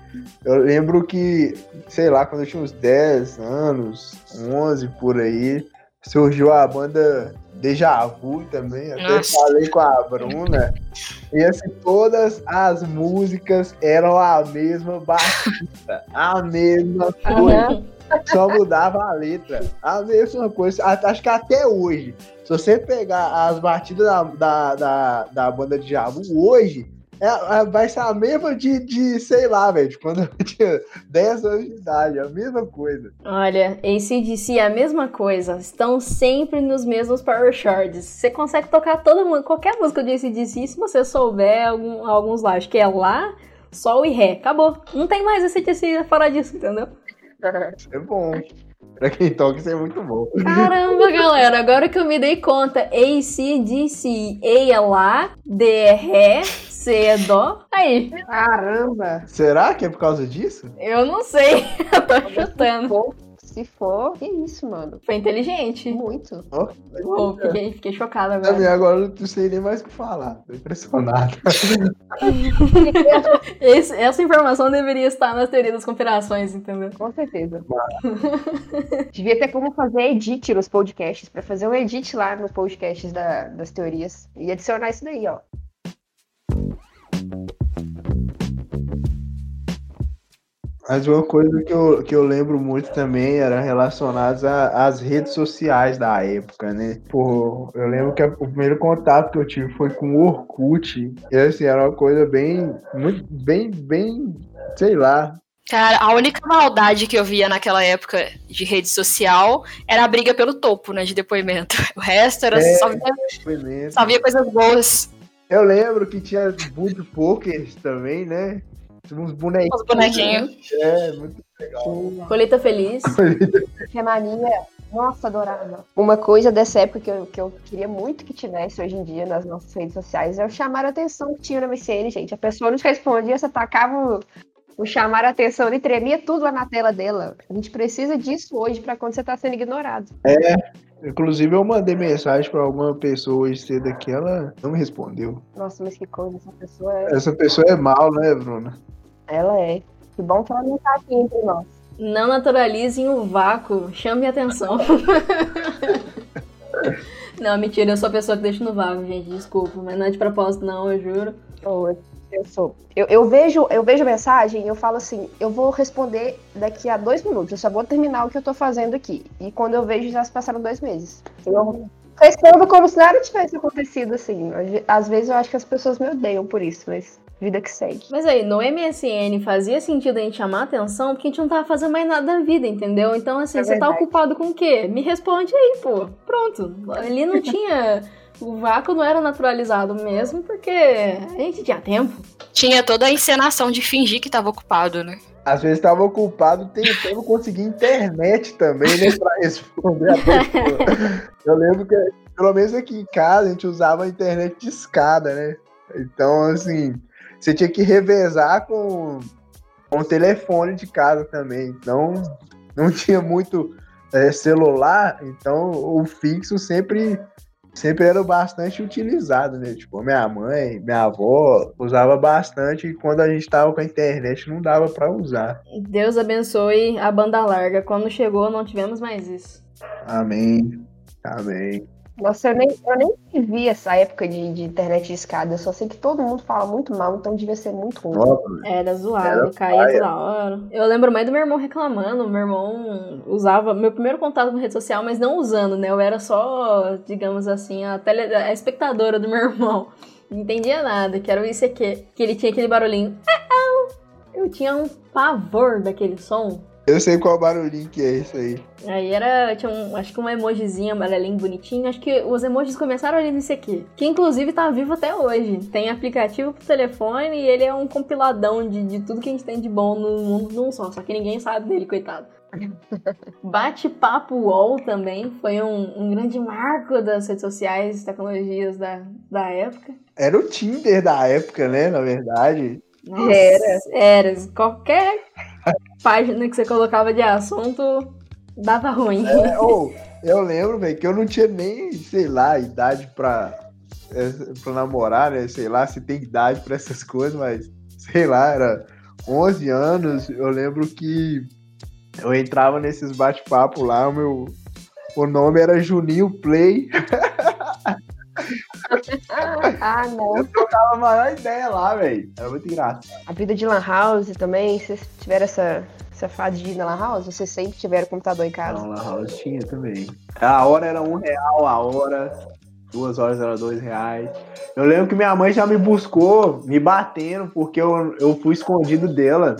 eu lembro que, sei lá, quando eu tinha uns 10 anos, 11 por aí, surgiu a banda Deja Vu também. Até Nossa. falei com a Bruna. E assim, todas as músicas eram a mesma batida, a mesma coisa. Só mudava a letra. A mesma coisa. Acho que até hoje. Se você pegar as batidas da, da, da, da banda de Jabu hoje, é, é, vai ser a mesma de, de sei lá, velho, quando eu tinha 10 anos de idade, a mesma coisa. Olha, ACDC é a mesma coisa, estão sempre nos mesmos power chords. Você consegue tocar todo qualquer música de ACDC se você souber algum, alguns lá. Acho que é lá, sol e ré, acabou. Não tem mais ACDC fora disso, entendeu? É bom. Pra quem toca, isso é muito bom. Caramba, galera, agora que eu me dei conta, ACDC, E é lá, D é ré, C é dó. Aí. Caramba. Será que é por causa disso? Eu não sei, eu tô chutando. Se for, que isso, mano. Foi inteligente. Muito. Oh, oh fiquei, fiquei chocada agora. Também agora eu não sei nem mais o que falar. Tô impressionado. Esse, essa informação deveria estar nas teorias das conspirações, entendeu? Com certeza. Devia ter como fazer edit nos podcasts, pra fazer um edit lá nos podcasts da, das teorias. E adicionar isso daí, ó. Mas uma coisa que eu, que eu lembro muito também era relacionada às redes sociais da época, né? Pô, eu lembro que o primeiro contato que eu tive foi com o Orkut. E assim, era uma coisa bem, muito, bem, bem, sei lá, Cara, a única maldade que eu via naquela época de rede social era a briga pelo topo, né, de depoimento. O resto era é, só, via, só via coisas boas. Eu lembro que tinha muito pokers também, né? Uns bonequinhos. Uns bonequinhos. É, muito legal. Coleta Feliz. Que mania. Nossa, adorava. Uma coisa dessa época que eu, que eu queria muito que tivesse hoje em dia nas nossas redes sociais é o chamar a atenção que tinha na MCN, gente. A pessoa não te respondia, você tacava o, o chamar a atenção e tremia tudo lá na tela dela. A gente precisa disso hoje para quando você tá sendo ignorado. É, Inclusive, eu mandei mensagem para alguma pessoa hoje cedo aqui, ela não me respondeu. Nossa, mas que coisa, essa pessoa é. Essa pessoa é mal, né, Bruna? Ela é. Que bom que ela não tá aqui entre nós. Não naturalizem o vácuo, chame atenção. não, mentira, eu sou a pessoa que deixa no vácuo, gente, desculpa, mas não é de propósito, não, eu juro. Oh, eu sou. Eu, eu, vejo, eu vejo a mensagem e eu falo assim, eu vou responder daqui a dois minutos, eu só vou terminar o que eu tô fazendo aqui. E quando eu vejo, já se passaram dois meses. Eu respondo como se nada tivesse acontecido, assim. Às vezes eu acho que as pessoas me odeiam por isso, mas vida que segue. Mas aí, no MSN fazia sentido a gente chamar atenção porque a gente não tava fazendo mais nada da vida, entendeu? Então, assim, é você tá ocupado com o quê? Me responde aí, pô. Pronto. Ali não tinha. O vácuo não era naturalizado mesmo, porque a gente tinha tempo. Tinha toda a encenação de fingir que tava ocupado, né? Às vezes estava ocupado tentando conseguir internet também, né? Pra responder a pessoa. Eu lembro que, pelo menos aqui em casa, a gente usava a internet de escada, né? Então, assim, você tinha que revezar com, com o telefone de casa também. Então, não tinha muito é, celular, então o fixo sempre sempre era bastante utilizado, né? Tipo, minha mãe, minha avó usava bastante e quando a gente tava com a internet não dava para usar. Deus abençoe a banda larga. Quando chegou, não tivemos mais isso. Amém. Amém. Nossa, eu nem, eu nem vi essa época de, de, internet de escada. Eu só sei que todo mundo fala muito mal, então devia ser muito ruim. Nossa, era zoado, era caía paia. toda hora. Eu lembro mais do meu irmão reclamando. Meu irmão usava meu primeiro contato com rede social, mas não usando, né? Eu era só, digamos assim, a, tele, a espectadora do meu irmão. Não entendia nada, que era o ICQ, que ele tinha aquele barulhinho. Eu tinha um pavor daquele som. Eu sei qual barulhinho que é isso aí. Aí era, tinha um, acho que um emojizinho amarelinho bonitinho. Acho que os emojis começaram ali nesse aqui. Que inclusive tá vivo até hoje. Tem aplicativo pro telefone e ele é um compiladão de, de tudo que a gente tem de bom no mundo num só. Só que ninguém sabe dele, coitado. Bate-papo UOL também foi um, um, grande marco das redes sociais e tecnologias da, da época. Era o Tinder da época, né? Na verdade. Nossa, era. Era. Qualquer página que você colocava de assunto dava ruim. É, eu lembro, velho, que eu não tinha nem, sei lá, idade pra, é, pra namorar, né? Sei lá se tem idade pra essas coisas, mas sei lá, era 11 anos. Eu lembro que eu entrava nesses bate-papo lá, o meu o nome era Juninho Play. ah, não. Eu trocava a maior ideia lá, velho. Era muito engraçado. A vida de Lan House também, vocês tiveram essa, essa fase de ir na Lan House? Vocês sempre tiveram computador em casa? Não, Lan House tinha também. A hora era um real a hora, duas horas era dois reais. Eu lembro que minha mãe já me buscou, me batendo, porque eu, eu fui escondido dela.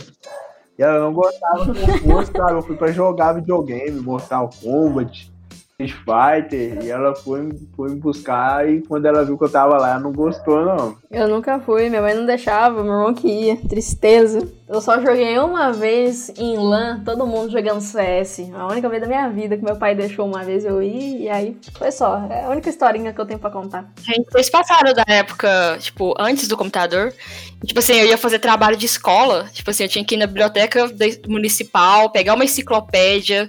E ela não gostava fosse, sabe? Eu fui pra jogar videogame, Mortal Kombat, Street Fighter, e ela foi, foi me buscar e quando ela viu que eu tava lá, ela não gostou, não. Eu nunca fui, minha mãe não deixava, meu irmão que ia. Tristeza. Eu só joguei uma vez em LAN, todo mundo jogando CS. A única vez da minha vida que meu pai deixou uma vez eu ir, e aí foi só. É a única historinha que eu tenho pra contar. Gente, vocês passaram da época, tipo, antes do computador. Tipo assim, eu ia fazer trabalho de escola. Tipo assim, eu tinha que ir na biblioteca municipal, pegar uma enciclopédia,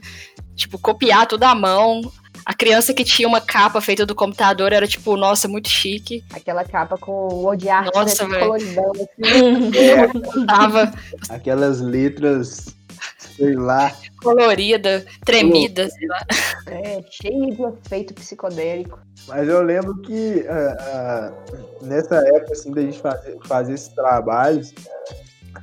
tipo, copiar tudo à mão. A criança que tinha uma capa feita do computador era, tipo, nossa, muito chique. Aquela capa com o word art nossa, né, coloridão. Assim. Tava. Aquelas letras, sei lá. Colorida, tremida, sei lá. É, cheio de efeito psicodélico. Mas eu lembro que uh, uh, nessa época, assim, da gente fazer, fazer esses trabalhos,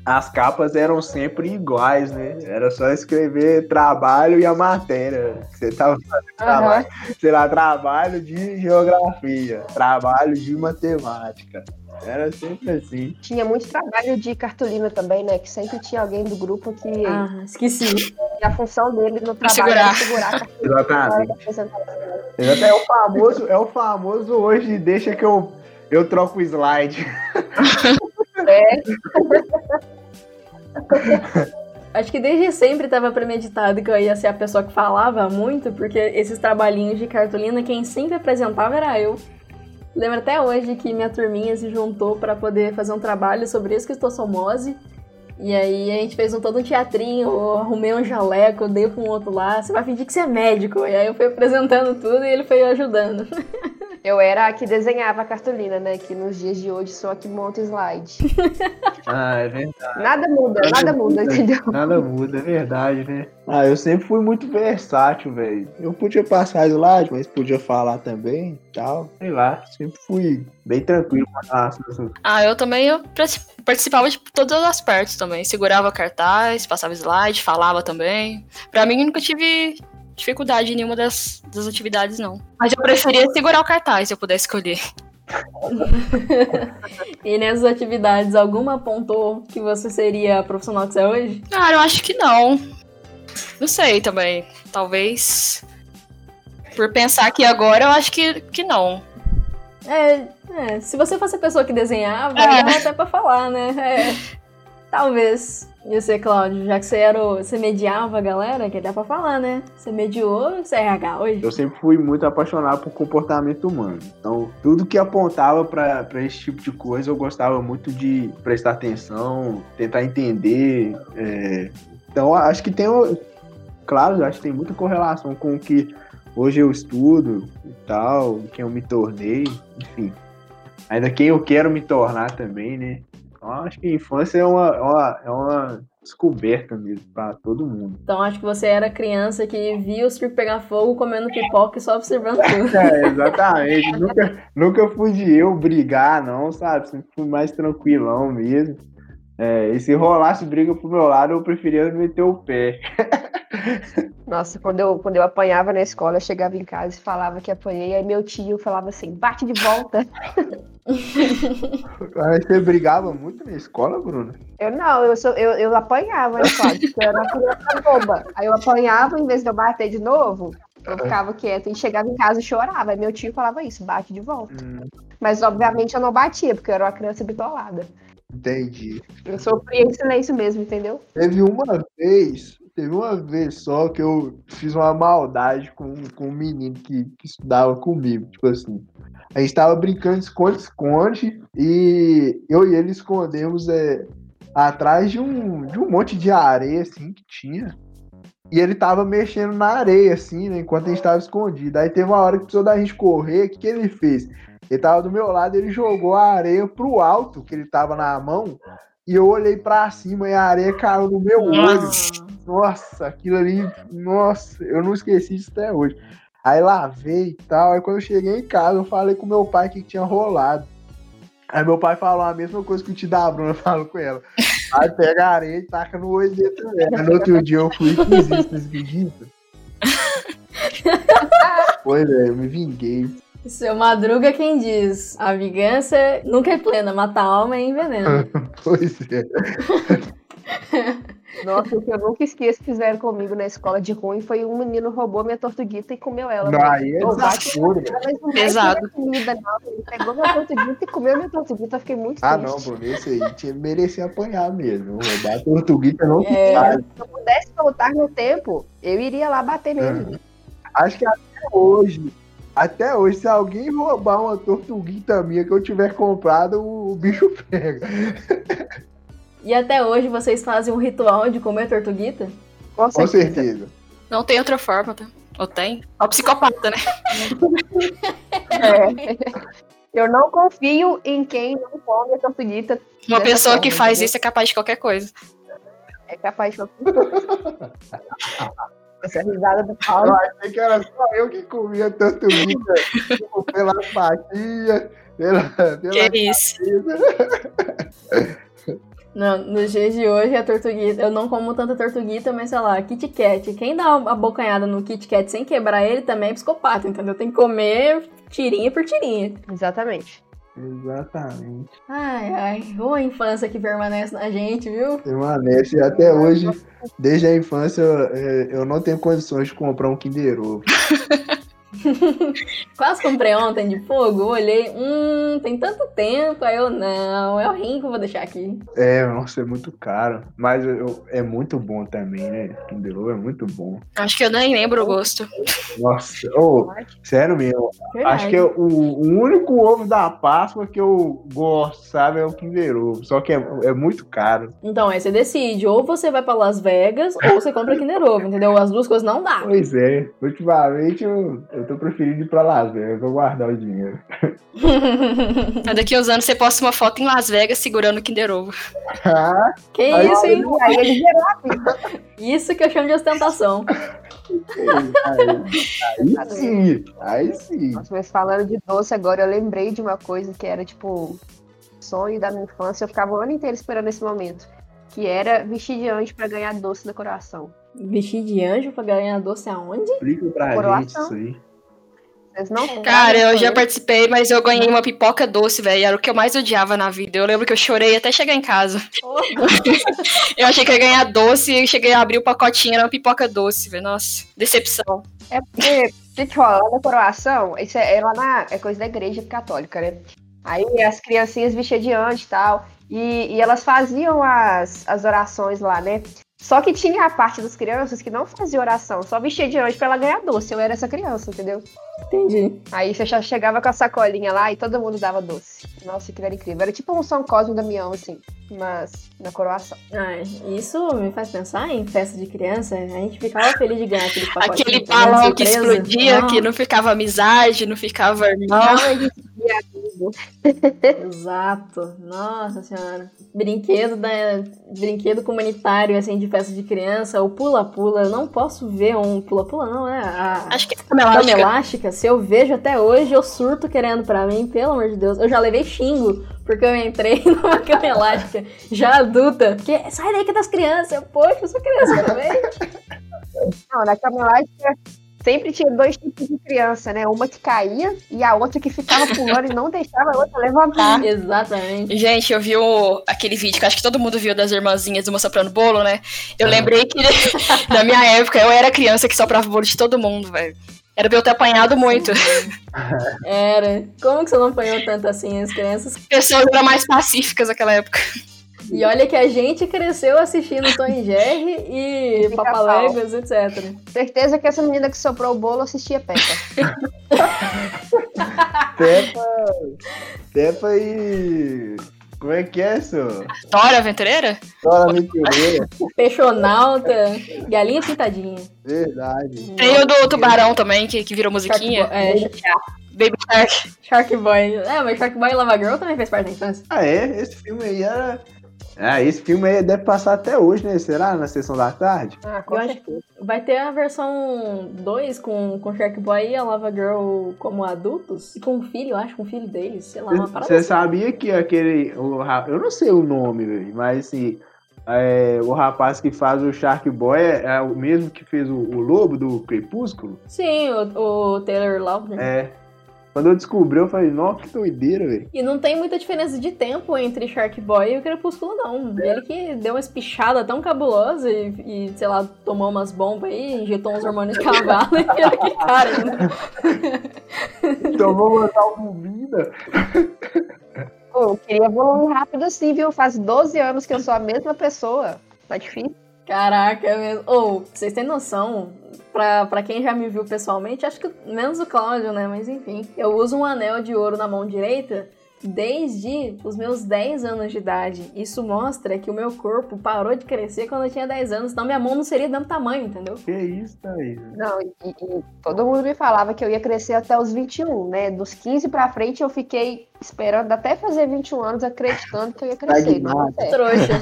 as capas eram sempre iguais, né? Era só escrever trabalho e a matéria. Você tava fazendo uhum. trabalho, sei lá, trabalho de geografia, trabalho de matemática. Era sempre assim. Tinha muito trabalho de cartolina também, né? Que sempre tinha alguém do grupo que. Ah, esqueci. E a função dele no trabalho segurar. era segurar a cartolina. Exatamente. É o famoso, é o famoso hoje, deixa que eu, eu troco o slide. É. Acho que desde sempre estava premeditado que eu ia ser a pessoa que falava muito, porque esses trabalhinhos de cartolina, quem sempre apresentava era eu. Lembro até hoje que minha turminha se juntou para poder fazer um trabalho sobre esquistossomose. E aí a gente fez um todo um teatrinho, arrumei um jaleco, dei para um outro lá, você vai fingir que você é médico. E aí eu fui apresentando tudo e ele foi ajudando. Eu era a que desenhava a cartolina, né? Que nos dias de hoje sou a que monta slide. ah, é verdade. Nada muda, nada, nada muda, muda, entendeu? Nada muda, é verdade, né? Ah, eu sempre fui muito versátil, velho. Eu podia passar slide, mas podia falar também tal. Sei lá, sempre fui bem tranquilo com as Ah, eu também eu participava de todas as partes também. Segurava cartaz, passava slide, falava também. Pra mim, nunca tive dificuldade em nenhuma das, das atividades, não. Mas eu preferia segurar o cartaz se eu pudesse escolher. e nessas atividades, alguma apontou que você seria a profissional que você é hoje? Ah, eu acho que não. Não sei também. Talvez. Por pensar aqui agora, eu acho que, que não. É, é se você fosse a pessoa que desenhava, é. dá até pra falar, né? É, talvez. E você, Cláudio, já que você era o, você mediava a galera, que dá pra falar, né? Você mediou você é RH hoje? Eu sempre fui muito apaixonado por comportamento humano. Então, tudo que apontava para esse tipo de coisa, eu gostava muito de prestar atenção, tentar entender. É... Então, acho que tem, claro, acho que tem muita correlação com o que hoje eu estudo e tal, quem eu me tornei, enfim. Ainda quem eu quero me tornar também, né? Então, acho que a infância é uma, é uma, é uma descoberta mesmo para todo mundo. Então, acho que você era criança que via o circo pegar fogo comendo pipoca e só observando tudo. é, exatamente. nunca, nunca fui de eu brigar, não, sabe? Sempre fui mais tranquilão mesmo. É, e se rolasse briga pro meu lado, eu preferia meter o pé. Nossa, quando eu, quando eu apanhava na escola, eu chegava em casa e falava que apanhei, aí meu tio falava assim, bate de volta. Você brigava muito na escola, Bruna? Eu não, eu, sou, eu, eu apanhava na escola, porque eu era uma criança boba. Aí eu apanhava, em vez de eu bater de novo, eu ficava quieta e chegava em casa e chorava. Aí meu tio falava isso, bate de volta. Hum, Mas obviamente eu não batia, porque eu era uma criança bitolada. entendi. Eu sofria em silêncio mesmo, entendeu? Teve uma vez, teve uma vez só que eu fiz uma maldade com, com um menino que, que estudava comigo. Tipo assim, a gente tava brincando de esconde-esconde e eu e ele escondemos é, atrás de um, de um monte de areia, assim, que tinha. E ele tava mexendo na areia, assim, né, enquanto a gente tava escondido. Aí teve uma hora que precisou da gente correr, o que, que ele fez? Ele tava do meu lado, ele jogou a areia pro alto, que ele tava na mão, e eu olhei pra cima e a areia caiu no meu olho. Nossa. Aquilo ali, nossa, eu não esqueci disso até hoje. Aí lavei e tal, aí quando eu cheguei em casa, eu falei com meu pai que tinha rolado. Aí meu pai falou a mesma coisa que o tio da Bruna falou com ela. Aí pega a areia e taca no olho dele também. Aí no outro dia eu fui e fiz isso, vocês acreditam? Foi, velho, eu me vinguei. Seu Madruga quem diz, a vingança nunca é plena, mata a alma e envenena. Pois é. Nossa, o que eu nunca esqueço que fizeram comigo na escola de ruim foi um menino roubou minha tortuguita e comeu ela. Não, aí é Pesado. vai comida, não. Ele pegou minha tortuguita e comeu minha tortuguita. Eu fiquei muito triste. Ah, não, Bruno, esse aí tinha, merecia apanhar mesmo. Roubar a tortuguita não É. faz. Se eu pudesse voltar no tempo, eu iria lá bater nele. Acho que até hoje, até hoje, se alguém roubar uma tortuguita minha que eu tiver comprado, o, o bicho pega. E até hoje vocês fazem um ritual de comer tortuguita? Com Com certeza. certeza. Não tem outra forma, tá? Ou tem? É o psicopata, né? É. Eu não confio em quem não come a tortuguita. Uma pessoa que faz entendeu? isso é capaz de qualquer coisa. É capaz de. Essa risada do Eu Paulo. achei que era só eu que comia tortuguita tipo, pela fatia, pela, pela Que isso. Não, nos dias de hoje a tortuguita, eu não como tanta tortuguita, mas sei lá, Kit Kat. Quem dá uma bocanhada no Kit Kat sem quebrar ele também é psicopata, entendeu? Tem que comer tirinha por tirinha. Exatamente. Exatamente. Ai, ai, uma infância que permanece na gente, viu? Permanece até hoje, desde a infância, eu, é, eu não tenho condições de comprar um Kinder Ovo. Quase comprei ontem de fogo, olhei, hum, tem tanto tempo, aí eu, não, é o rim que eu vou deixar aqui. É, nossa, é muito caro. Mas eu- é muito bom também, né? Kinder Ovo é muito bom. Acho que eu nem lembro o gosto. Nossa, ô, sério mesmo. Verdade. Acho que é o, o único ovo da Páscoa que eu gosto, sabe, é o Kinder Ovo. Só que é, é muito caro. Então, aí você decide, ou você vai pra Las Vegas, ou você compra Kinder Ovo, entendeu? As duas coisas não dá. Pois é, ultimamente eu, eu tô preferindo ir pra Las Vegas, vou guardar o dinheiro. Mas daqui a uns anos você posta uma foto em Las Vegas segurando o Kinder Ovo. Ah, que Aí- isso, hein? Aí ele gerou a vida. Isso que eu chamo de ostentação. aí, aí sim, aí sim. Nossa, mas falando de doce agora, eu lembrei de uma coisa que era tipo sonho da minha infância. Eu ficava o ano inteiro esperando esse momento. Que era vestir de anjo pra ganhar doce no coração. Vestir de anjo pra ganhar doce aonde? Explica pra gente isso aí. Vocês não Cara, eu já sabem participei, mas eu ganhei uma pipoca doce, velho. Era o que eu mais odiava na vida. Eu lembro que eu chorei até chegar em casa. Eu achei que ia ganhar doce e cheguei a abrir o pacotinho, era uma pipoca doce, velho. Nossa, decepção. É porque, gente, ó, lá na coroação, isso é, é lá na. É coisa da igreja católica, né? Aí as criancinhas vestiam de anjo e tal. E, e elas faziam as, as orações lá, né? Só que tinha a parte das crianças que não fazia oração, só vestia de anjo pra ela ganhar doce. Eu era essa criança, entendeu? Entendi. Aí você já chegava com a sacolinha lá e todo mundo dava doce. Nossa, aquilo era incrível. Era tipo um São Cosme e Damião, assim, mas na coroação. Ai, isso me faz pensar em festa de criança. A gente ficava feliz de ganhar aquele pacotinho. Aquele tá vendo? balão que explodia, Não, que não ficava amizade, não ficava irmão. Não, a gente Exato. Nossa senhora. Brinquedo da brinquedo comunitário assim de festa de criança, o pula-pula. Eu não posso ver um pula-pula não, né? A Acho que é cama elástica. elástica, se eu vejo até hoje, eu surto querendo pra mim, pelo amor de Deus. Eu já levei xingo porque eu entrei numa cama elástica já adulta. Porque sai daí que é das crianças. Eu, poxa, eu sou criança, ver. Não, na Cama Elástica sempre tinha dois tipos de criança, né? Uma que caía e a outra que ficava pulando e não deixava a outra levantar. Exatamente. Gente, eu vi o, aquele vídeo que acho que todo mundo viu das irmãzinhas uma soprando bolo, né? Eu lembrei que na minha época eu era criança que soprava bolo de todo mundo, velho. Era pra eu ter apanhado muito. Era. Como que você não apanhou tanto assim as crianças? Pessoas eram mais pacíficas naquela época. E olha que a gente cresceu assistindo Tom e Jerry e Pica-pau. Papaléguas, etc. Certeza que essa menina que soprou o bolo assistia Peppa. Peppa. Peppa e. Como é que é, senhor? Dora Aventureira? Dora Aventureira. Peixonauta, galinha pintadinha. Verdade. Tem o do Tubarão também, que, que virou musiquinha. Shark Boy, é, Baby Shark. Shark Boy. É, mas Shark Boy e Lava Girl também fez parte da infância. Ah, é? Esse filme aí era. Ah, esse filme aí deve passar até hoje, né? Será? Na sessão da tarde? Ah, com Eu acho certeza. Vai ter a versão 2 com, com Shark Boy e a Lava Girl como adultos. E com um filho, eu acho, com o filho deles. Sei lá, uma parada Você assim. sabia que aquele. o eu não sei o nome, velho, mas assim. é, o rapaz que faz o Shark Boy é, é o mesmo que fez o, o lobo do Crepúsculo? Sim, o, o Taylor Lautner. É. Quando eu descobri, eu falei, nossa, que doideira, velho. E não tem muita diferença de tempo entre Shark Boy e o Crepúsculo, não. Ele que deu uma espichada tão cabulosa e, e, sei lá, tomou umas bombas aí, injetou uns hormônios de cavalo e era que cara, né? Tomou uma tal bobina. Pô, eu queria evoluir rápido assim, viu? Faz 12 anos que eu sou a mesma pessoa. Tá difícil. Caraca, é mesmo. Ou, vocês têm noção, pra, pra quem já me viu pessoalmente, acho que menos o Cláudio, né? Mas enfim, eu uso um anel de ouro na mão direita desde os meus 10 anos de idade. Isso mostra que o meu corpo parou de crescer quando eu tinha 10 anos, senão minha mão não seria do mesmo tamanho, entendeu? Que isso, Thaís? Não, e, e- todo mundo me falava que eu ia crescer até os 21, né? Dos 15 pra frente eu fiquei esperando até fazer 21 anos, acreditando que eu ia crescer. Não, certo. Trouxa.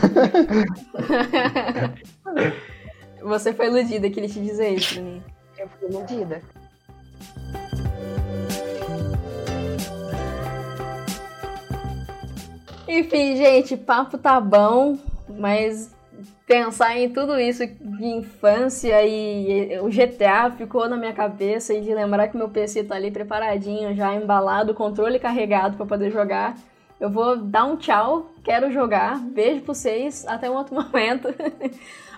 Você foi iludida que ele te dizer isso pra mim. eu fui iludida. Enfim, gente, papo tá bom, mas pensar em tudo isso de infância e o GTA ficou na minha cabeça e de lembrar que meu PC tá ali preparadinho, já embalado, controle carregado pra poder jogar. Eu vou dar um tchau, quero jogar. Beijo pra vocês, até um outro momento.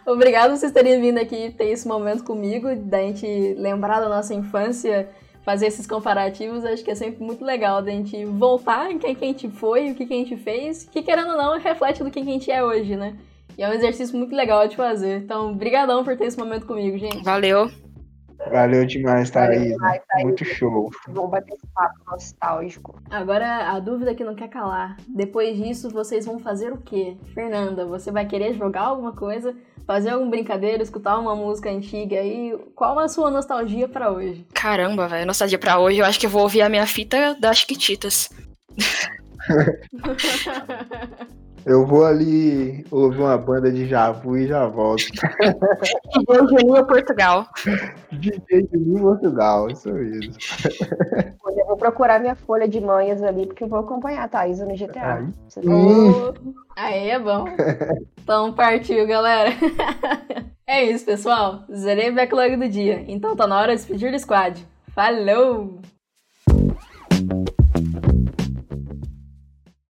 Obrigado por vocês terem vindo aqui ter esse momento comigo, da gente lembrar da nossa infância, fazer esses comparativos. Acho que é sempre muito legal da gente voltar em quem que a gente foi, o que, que a gente fez, que querendo ou não reflete do que que a gente é hoje, né? E é um exercício muito legal de fazer. Então, brigadão por ter esse momento comigo, gente. Valeu. Valeu demais, Thaís. demais, Thaís. Muito show. Vamos bater esse papo nostálgico. Agora, a dúvida que não quer calar. Depois disso, vocês vão fazer o quê? Fernanda, você vai querer jogar alguma coisa? Fazer alguma brincadeira? Escutar uma música antiga aí? Qual a sua nostalgia pra hoje? Caramba, velho. Nostalgia pra hoje, eu acho que eu vou ouvir a minha fita das Chiquititas. Eu vou ali ouvir uma banda de Javu e já volto. DJ Juninho Portugal. DJ de Portugal, isso mesmo. Hoje eu vou procurar minha folha de manhas ali, porque eu vou acompanhar a Thaisa no GTA. Aí. Você tá- Hum. Aí é bom. Então partiu, galera. É isso, pessoal. Zerei o backlog do dia. Então tá na hora de despedir do squad. Falou!